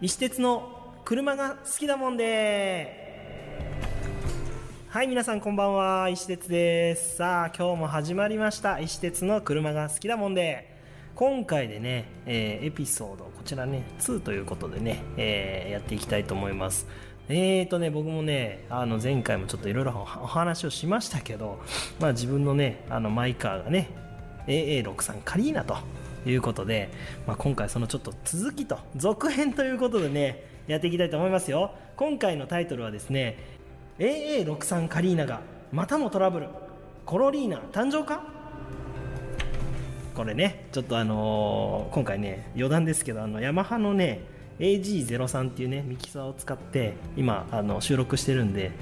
石鉄の車が好きだもんで。はい皆さんこんばんは。石鉄です。さあ今日も始まりました。石鉄の車が好きだもんで。今回でね、えーエピソードこちらね2ということでね、えーやっていきたいと思います。えーとね僕もねあの前回もちょっといろいろお話をしましたけどまあ自分のねあのマイカーがね AA63 カリーナということで、まあ、今回そのちょっと続きと続編ということでねやっていきたいと思いますよ。今回のタイトルはですね AA63 カリーナがまたもトラブルコロリーナ誕生か？これねちょっとあのー今回ね余談ですけどあのヤマハのね AG03 っていうねミキサーを使って今あの収録してるんで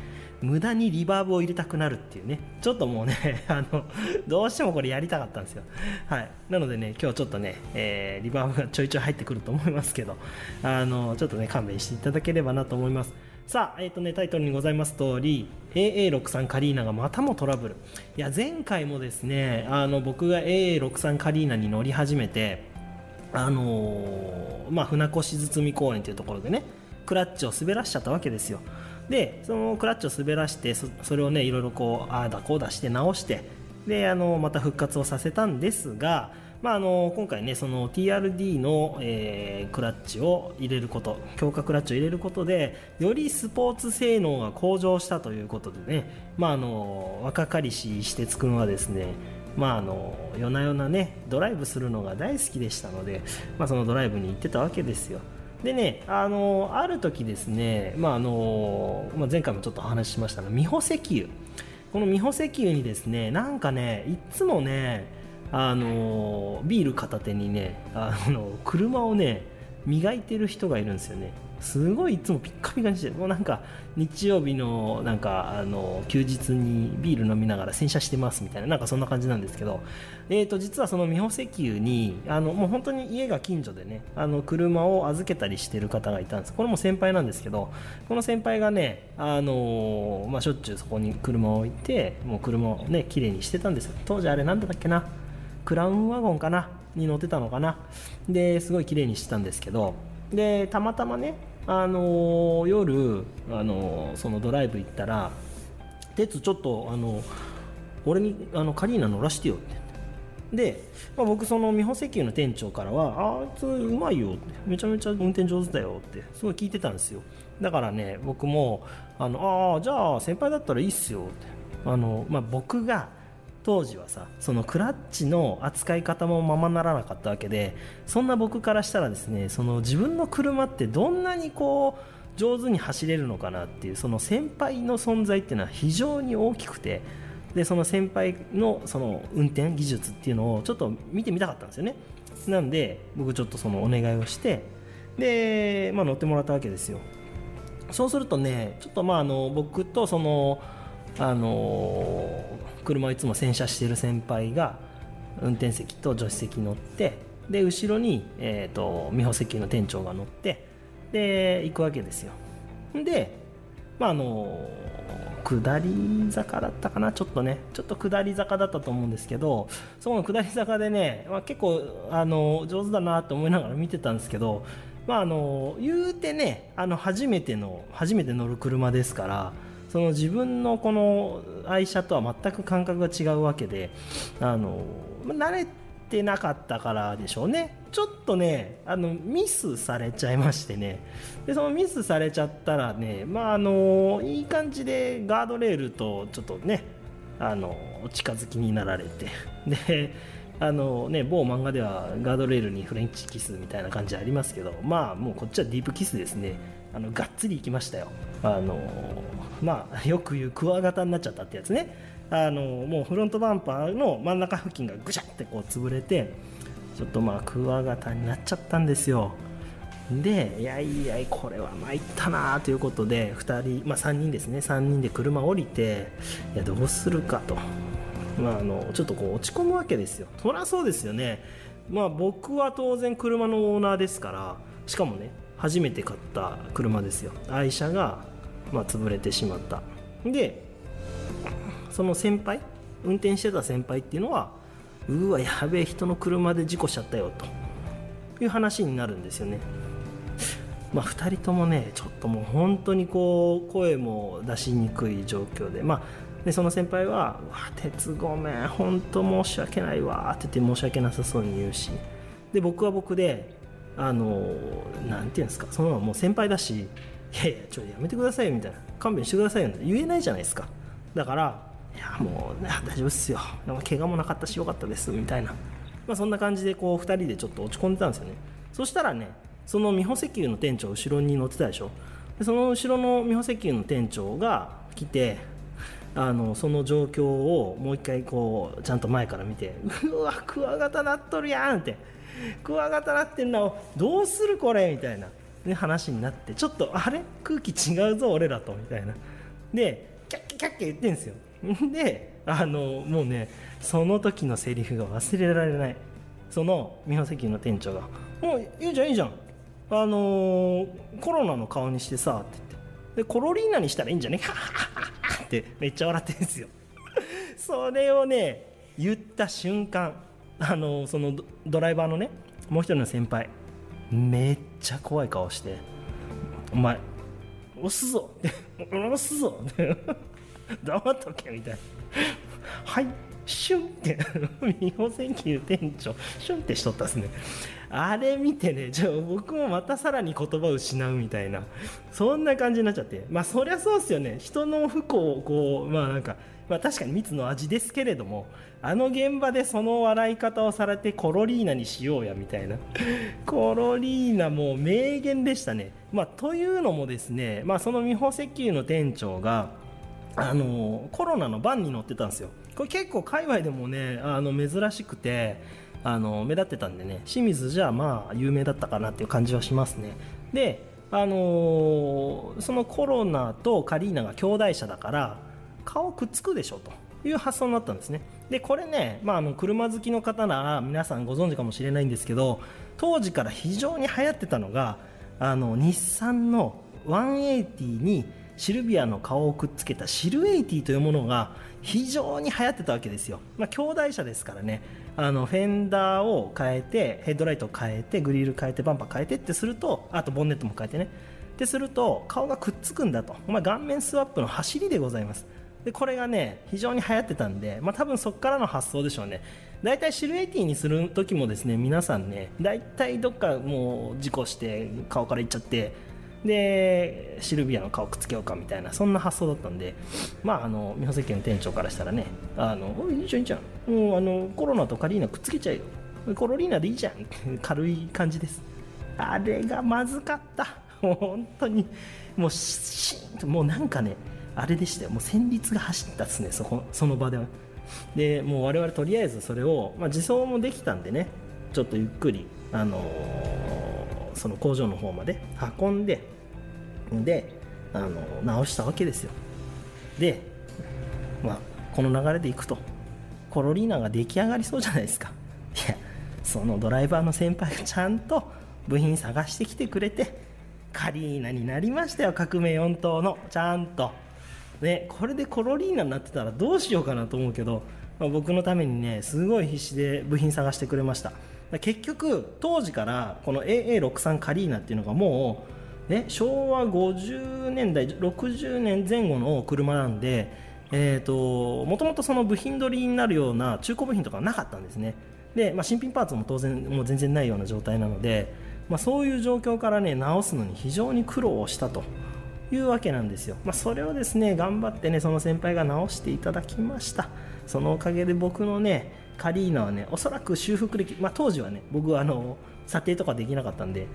無駄にリバーブを入れたくなるっていうねちょっともうね あのどうしてもこれやりたかったんですよ。はい。なのでね今日ちょっとね、えーリバーブがちょいちょい入ってくると思いますけどあのちょっとね勘弁していただければなと思います。さあ、えっ、とね、タイトルにございます通り、AA63 カリーナがまたもトラブル。いや、前回もですね、あの、僕が AA63 カリーナに乗り始めて、あのーまあ、船越堤公園というところでね、クラッチを滑らしちゃったわけですよ。で、そのクラッチを滑らして、それをね、いろいろこう、ああだこうだして直して、で、あの、また復活をさせたんですが、まあ、あの今回ねその TRD の、えクラッチを入れること強化クラッチを入れることでよりスポーツ性能が向上したということでね、まあ、あの若かりし石鉄君はですねまあ、あの夜な夜なねドライブするのが大好きでしたので、まあ、そのドライブに行ってたわけですよ。でねあのある時ですね、まああのまあ、前回もちょっとお話ししましたが美穂石油。この美穂石油にですねなんかねいつもねあのビール片手にねあの車をね磨いてる人がいるんですよね。すごいいつもピッカピカにしてもうなんか日曜日のなんかあの休日にビール飲みながら洗車してますみたいななんかそんな感じなんですけど、えー、と実はその美穂石油にあのもう本当に家が近所でねあの車を預けたりしてる方がいたんです。これも先輩なんですけどこの先輩がねあの、まあ、しょっちゅうそこに車を置いてもう車をね綺麗にしてたんですよ。当時あれなんだったっけな？クラウンワゴンかな？に乗ってたのかな？ですごい綺麗にしてたんですけどでたまたまね、あのー夜、あのーそのドライブ行ったら「鉄ちょっと、あの俺にあのカリーナ乗らしてよ」って。で、まあ、僕その美穂石油の店長からは「あいつうまいよ」って「めちゃめちゃ運転上手だよ」ってすごい聞いてたんですよ。だからね僕も「あのああじゃあ先輩だったらいいっすよ」って。あの、まあ、僕が当時はさそのクラッチの扱い方もままならなかったわけでそんな僕からしたらですねその自分の車ってどんなにこう上手に走れるのかなっていうその先輩の存在っていうのは非常に大きくてでその先輩のその運転技術っていうのをちょっと見てみたかったんですよね。なんで僕ちょっとそのお願いをしてで、まあ、乗ってもらったわけですよ。そうするとねちょっとまああの僕とそのあの車をいつも洗車してる先輩が運転席と助手席乗ってで後ろに、えー、と美穂石油の店長が乗ってで行くわけですよ。でまああの下り坂だったかな？ちょっとね。ちょっと下り坂だったと思うんですけどそこの下り坂でね、まあ、結構あの上手だなと思いながら見てたんですけどまああの言うてねあの初めての初めて乗る車ですからその自分のこの愛車とは全く感覚が違うわけであの慣れてなかったからでしょうね。ちょっとねあのミスされちゃいましてね。でそのミスされちゃったらねまああのいい感じでガードレールとちょっとねあのお近づきになられて。であのね某漫画ではガードレールにフレンチキスみたいな感じありますけどまあもうこっちはディープキスですね。あのがっつりいきましたよ。あのまあよく言うクワガタになっちゃったってやつね。あのもうフロントバンパーの真ん中付近がぐしゃってこう潰れてちょっとまあクワガタになっちゃったんですよ。でいやいやこれは参ったなということで2人、まあ、3人ですね。3人で車降りていやどうするかと、まあ、あのちょっとこう落ち込むわけですよ。そりゃそうですよね。まあ僕は当然車のオーナーですからしかもね初めて買った車ですよ。愛車が、まあ、潰れてしまった。でその先輩運転してた先輩っていうのはうわやべえ人の車で事故しちゃったよと。いう話になるんですよね。まあ、2人ともねちょっともう本当にこう声も出しにくい状況で,、まあ、でその先輩は「うわ鉄ごめん本当申し訳ないわ」って言って申し訳なさそうに言うし。で僕は僕であのなんていうんですかそのままもう先輩だし「いやいやちょっとやめてくださいよ」みたいな「勘弁してくださいよ」言えないじゃないですか。だから「いやもう、大丈夫っすよ。でも怪我もなかったしよかったです」みたいな、まあ、そんな感じでこう2人でちょっと落ち込んでたんですよね。そしたらねその美保石油の店長後ろに乗ってたでしょ。でその後ろの美保石油の店長が来てあのその状況をもう一回こうちゃんと前から見て「うわクワガタ鳴っとるやん」って「クワガタ鳴ってんなどうするこれ」みたいな、ね、話になって。ちょっとあれ？空気違うぞ俺らと。みたいな。でキャッキャキャッキャ言ってんですよ。であのもうねその時のセリフが忘れられない。その美保石油の店長が「もういいじゃんいいじゃん。あのーコロナの顔にしてさ」って言って。でコロリーナにしたらいいんじゃね？はっはっはっはってめっちゃ笑ってるんですよそれをね言った瞬間あのそのドライバーのねもう一人の先輩めっちゃ怖い顔して「お前押すぞ」って「押すぞ」って黙っとけみたいな「はいシュンって美保石油店長シュンってしとったっすね。あれ見てねじゃあ僕もまたさらに言葉を失うみたいなそんな感じになっちゃって。まあそりゃそうっすよね。人の不幸をこうまあなんかまあ確かに蜜の味ですけれどもあの現場でその笑い方をされてコロリーナにしようやみたいな。コロリーナもう名言でしたね。まあというのもですねまあその美保石油の店長があのコロナの番に乗ってたんですよ。これ結構界隈でもねあの珍しくてあの目立ってたんでね清水じゃまあ有名だったかなっていう感じはしますね。であのそのコロナとカリーナが兄弟車だから顔くっつくでしょという発想になったんですね。でこれね、まあ、あの車好きの方なら皆さんご存知かもしれないんですけど当時から非常に流行ってたのがあの日産の180にシルビアの顔をくっつけたシルエイティというものが非常に流行ってたわけですよ、まあ、兄弟車ですからね。あのフェンダーを変えてヘッドライトを変えてグリル変えてバンパー変えてってするとあとボンネットも変えてね。ってすると顔がくっつくんだと、まあ、顔面スワップの走りでございます。でこれがね非常に流行ってたんで、まあ、多分そこからの発想でしょうね。大体シルエイティにする時もですね皆さんね大体どっかもう事故して顔からいっちゃってでシルビアの顔くっつけようかみたいなそんな発想だったんでまああの美保石の店長からしたらねあのいいじゃんいいじゃん。もうあのコロナとカリーナくっつけちゃえよ。コロリーナでいいじゃん軽い感じです。あれがまずかった。もう本当にもうししーんともうなんかねあれでしたよ。もう戦慄が走ったっすねそこその場では。でもう我々とりあえずそれを、まあ、自走もできたんでねちょっとゆっくりあのーその工場の方まで運んでであの直したわけですよ。で、まあ、この流れでいくとコロリーナが出来上がりそうじゃないですか。いやそのドライバーの先輩がちゃんと部品探してきてくれてカリーナになりましたよ革命4頭の。ちゃんと。ねこれでコロリーナになってたらどうしようかなと思うけど、まあ僕のためにねすごい必死で部品探してくれました。結局当時からこの AA63 カリーナっていうのがもう、ね、昭和50年代60年前後の車なんで、えー、ともともとその部品取りになるような中古部品とかはなかったんですね。で、まあ、新品パーツも当然もう全然ないような状態なので、まあ、そういう状況からね直すのに非常に苦労をしたと。いうわけなんですよ、まあ、それをですね頑張ってねその先輩が直していただきました。そのおかげで僕のねカリーナはねおそらく修復歴、まあ、当時はね僕はあの査定とかできなかったんで、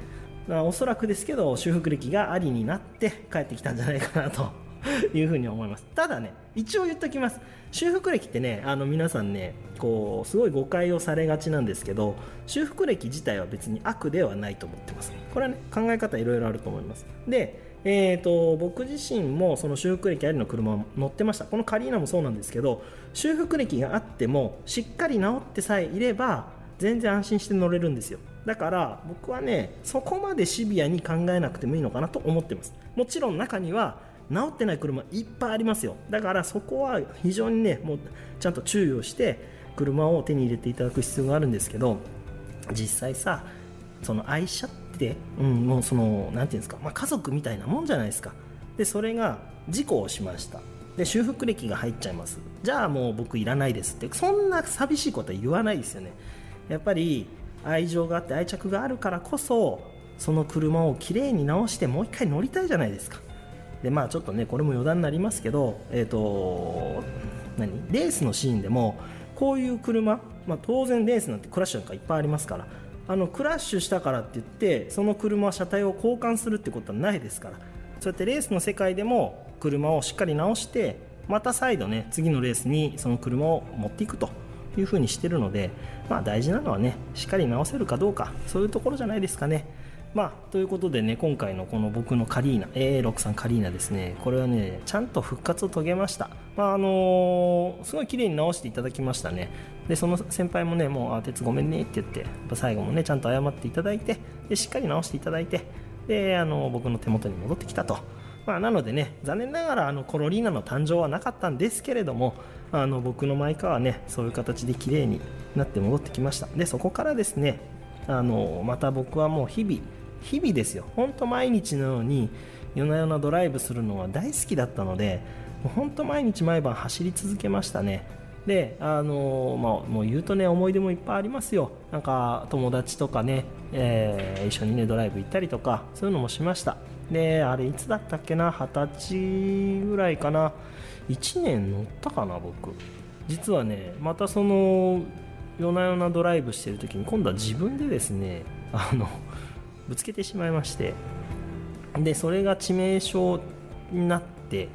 まおそらくですけど修復歴がありになって帰ってきたんじゃないかなと いうふうに思います。ただね一応言っときます。修復歴ってねあの皆さんねこうすごい誤解をされがちなんですけど修復歴自体は別に悪ではないと思ってます。これはね考え方いろいろあると思います。でえー、と僕自身もその修復歴ありの車乗ってました。このカリーナもそうなんですけど修復歴があってもしっかり直ってさえいれば全然安心して乗れるんですよ。だから僕はねそこまでシビアに考えなくてもいいのかなと思ってます。もちろん中には治ってない車いっぱいありますよ。だからそこは非常にねもうちゃんと注意をして車を手に入れていただく必要があるんですけど実際さその愛車って、うん、もうそのなんていうんですか、まあ、家族みたいなもんじゃないですか。でそれが事故をしました。で修復歴が入っちゃいます。じゃあもう僕いらないですって。そんな寂しいことは言わないですよね。やっぱり愛情があって愛着があるからこそその車をきれいに直してもう一回乗りたいじゃないですか。でまあちょっとねこれも余談になりますけどえっ、と何？レースのシーンでもこういう車、まあ、当然レースなんてクラッシュなんかいっぱいありますからあのクラッシュしたからって言ってその車は車体を交換するってことはないですから。そうやってレースの世界でも車をしっかり直してまた再度ね次のレースにその車を持っていくというふうにしてるのでまあ大事なのはねしっかり直せるかどうかそういうところじゃないですかね。まあということでね今回のこの僕のカリーナ AA63 カリーナですね。これはねちゃんと復活を遂げました。まああのすごい綺麗に直していただきましたね。でその先輩もねもうあ鉄ごめんねって言ってやっぱ最後もねちゃんと謝っていただいてでしっかり直していただいてであの僕の手元に戻ってきたと。まあ、なのでね残念ながらあのコロリーナの誕生はなかったんですけれどもあの僕のマイカーはねそういう形で綺麗になって戻ってきました。でそこからですねあのまた僕はもう日々日々ですよ。本当毎日のように夜な夜なドライブするのは大好きだったのでもう本当毎日毎晩走り続けましたね。であのまあ、もう言うとね思い出もいっぱいありますよ。なんか友達とかね、えー一緒にねドライブ行ったりとかそういうのもしました。であれいつだったっけな？二十歳ぐらいかな。1年乗ったかな僕。実はねまたその夜な夜なドライブしてる時に今度は自分でですねあのぶつけてしまいまして。でそれが致命傷になって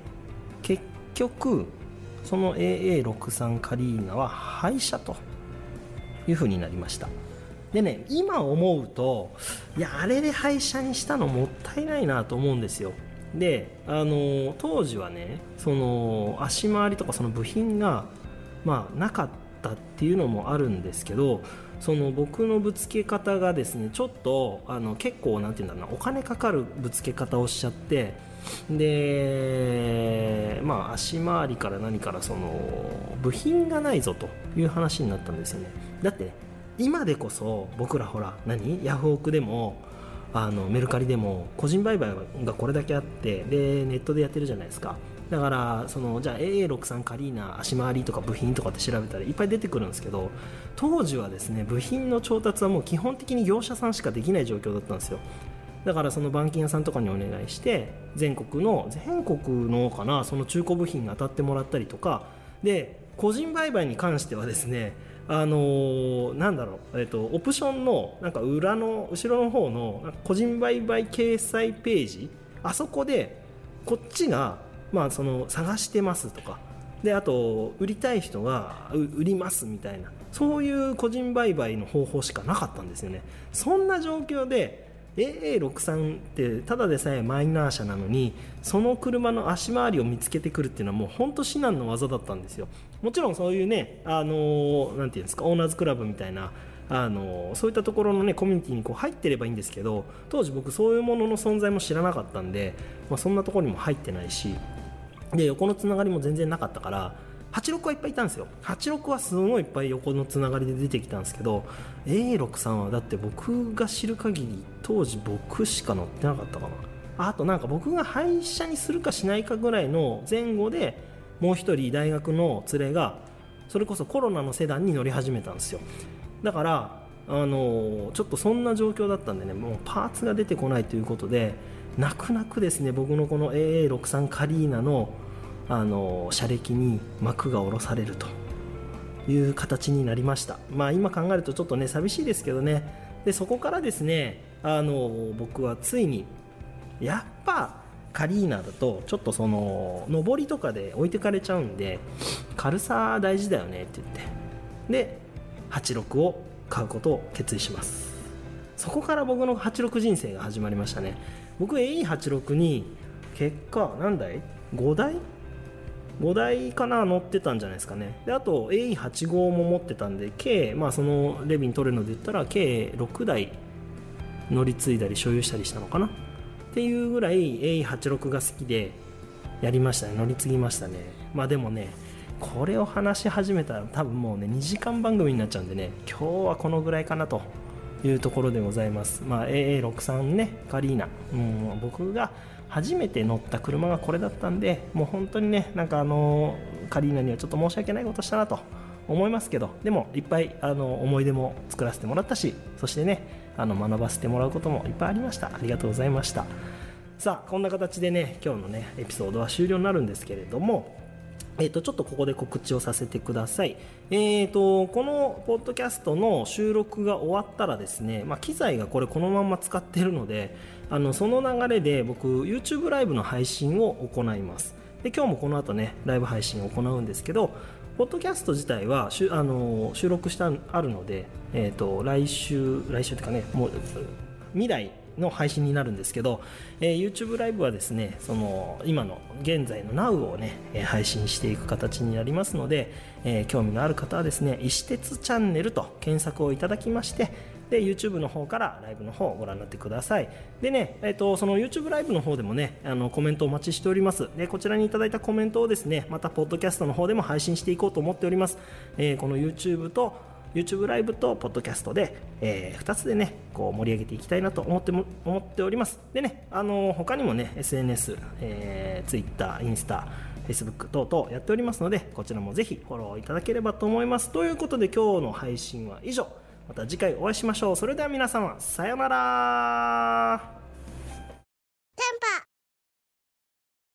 局その AA63 カリーナは廃車という風になりました。でね今思うといやあれで廃車にしたのもったいないなと思うんですよ。であの当時はねその足回りとかその部品がまあなかったっていうのもあるんですけどその僕のぶつけ方がですねちょっとあの結構なんていうんだろうなお金かかるぶつけ方をしちゃってでまあ足回りから何からその部品がないぞという話になったんですよね。だって今でこそ僕らほら何？ヤフオクでもあのメルカリでも個人売買がこれだけあってでネットでやってるじゃないですか。だからそのじゃあ AA63 カリーナ足回りとか部品とかって調べたらいっぱい出てくるんですけど当時はですね部品の調達はもう基本的に業者さんしかできない状況だったんですよ。だからその板金屋さんとかにお願いして全国の全国のかなその中古部品に当たってもらったりとかで個人売買に関してはですねあのーなんだろう、えっとオプションのなんか裏の後ろの方の個人売買掲載ページあそこでこっちが、まあ、その探してますとかであと売りたい人が売りますみたいなそういう個人売買の方法しかなかったんですよね。そんな状況で AA63 ってただでさえマイナー車なのにその車の足回りを見つけてくるっていうのはもう本当至難の技だったんですよ。もちろんそういうねあのーていうんですかオーナーズクラブみたいなあのそういったところのねコミュニティにこう入ってればいいんですけど当時僕そういうものの存在も知らなかったんで、まあ、そんなところにも入ってないしで横のつながりも全然なかったから86はいっぱいいたんですよ。86はすごいいっぱい横のつながりで出てきたんですけど A63 はだって僕が知る限り当時僕しか乗ってなかったかな。あとなんか僕が廃車にするかしないかぐらいの前後でもう一人大学の連れがそれこそコロナのセダンに乗り始めたんですよ。だからあのちょっとそんな状況だったんでねもうパーツが出てこないということで泣く泣くですね僕のこの AA63 カリーナのあの車歴に幕が下ろされるという形になりました。まあ今考えるとちょっとね寂しいですけどね。でそこからですねあの僕はついにやっぱカリーナだとちょっとその上りとかで置いてかれちゃうんで軽さ大事だよねって言って。で86を買うことを決意します。そこから僕の86人生が始まりましたね。僕 AE86 に結果何台 ?5 台？5台かな乗ってたんじゃないですかね。であと A85 も持ってたんで計、まあ、そのレビン取れるので言ったら計6台乗り継いだり所有したりしたのかな。っていうぐらい A86 が好きでやりましたね。乗り継ぎましたね。まあでもねこれを話し始めたら多分もうね2時間番組になっちゃうんでね今日はこのぐらいかなというところでございます。まあ AA63 ねカリーナ。うん僕が初めて乗った車がこれだったんでもう本当にねなんかあのカリーナにはちょっと申し訳ないことしたなと思いますけどでもいっぱいあの思い出も作らせてもらったしそしてねあの学ばせてもらうこともいっぱいありました。ありがとうございました。さあこんな形でね今日のねエピソードは終了になるんですけれどもえー、とちょっとここで告知をさせてください、えー、とこのポッドキャストの収録が終わったらですね、まあ、機材がこれこのまま使ってるのであのその流れで僕 YouTube ライブの配信を行います。で今日もこの後ねライブ配信を行うんですけどポッドキャスト自体はしゅあの収録したあるので、えー、と来週来週というかねもう未来の配信になるんですけど、えー YouTube ライブはですねその今の現在の Now をね、え配信していく形になりますので、えー興味のある方はですね石鉄チャンネルと検索をいただきましてで YouTube の方からライブの方をご覧になってください。でね、えー、とその YouTube ライブの方でもねあのコメントお待ちしております。でこちらにいただいたコメントをですねまたポッドキャストの方でも配信していこうと思っております、えーこの YouTube と YouTube ライブとポッドキャストで、え2つでねこう盛り上げていきたいなと思っても思っております。でねあの他にもね SNS、えー、Twitter インスタ Facebook 等々やっておりますのでこちらもぜひフォローいただければと思います。ということで今日の配信は以上。また次回お会いしましょう。それでは皆様さようなら。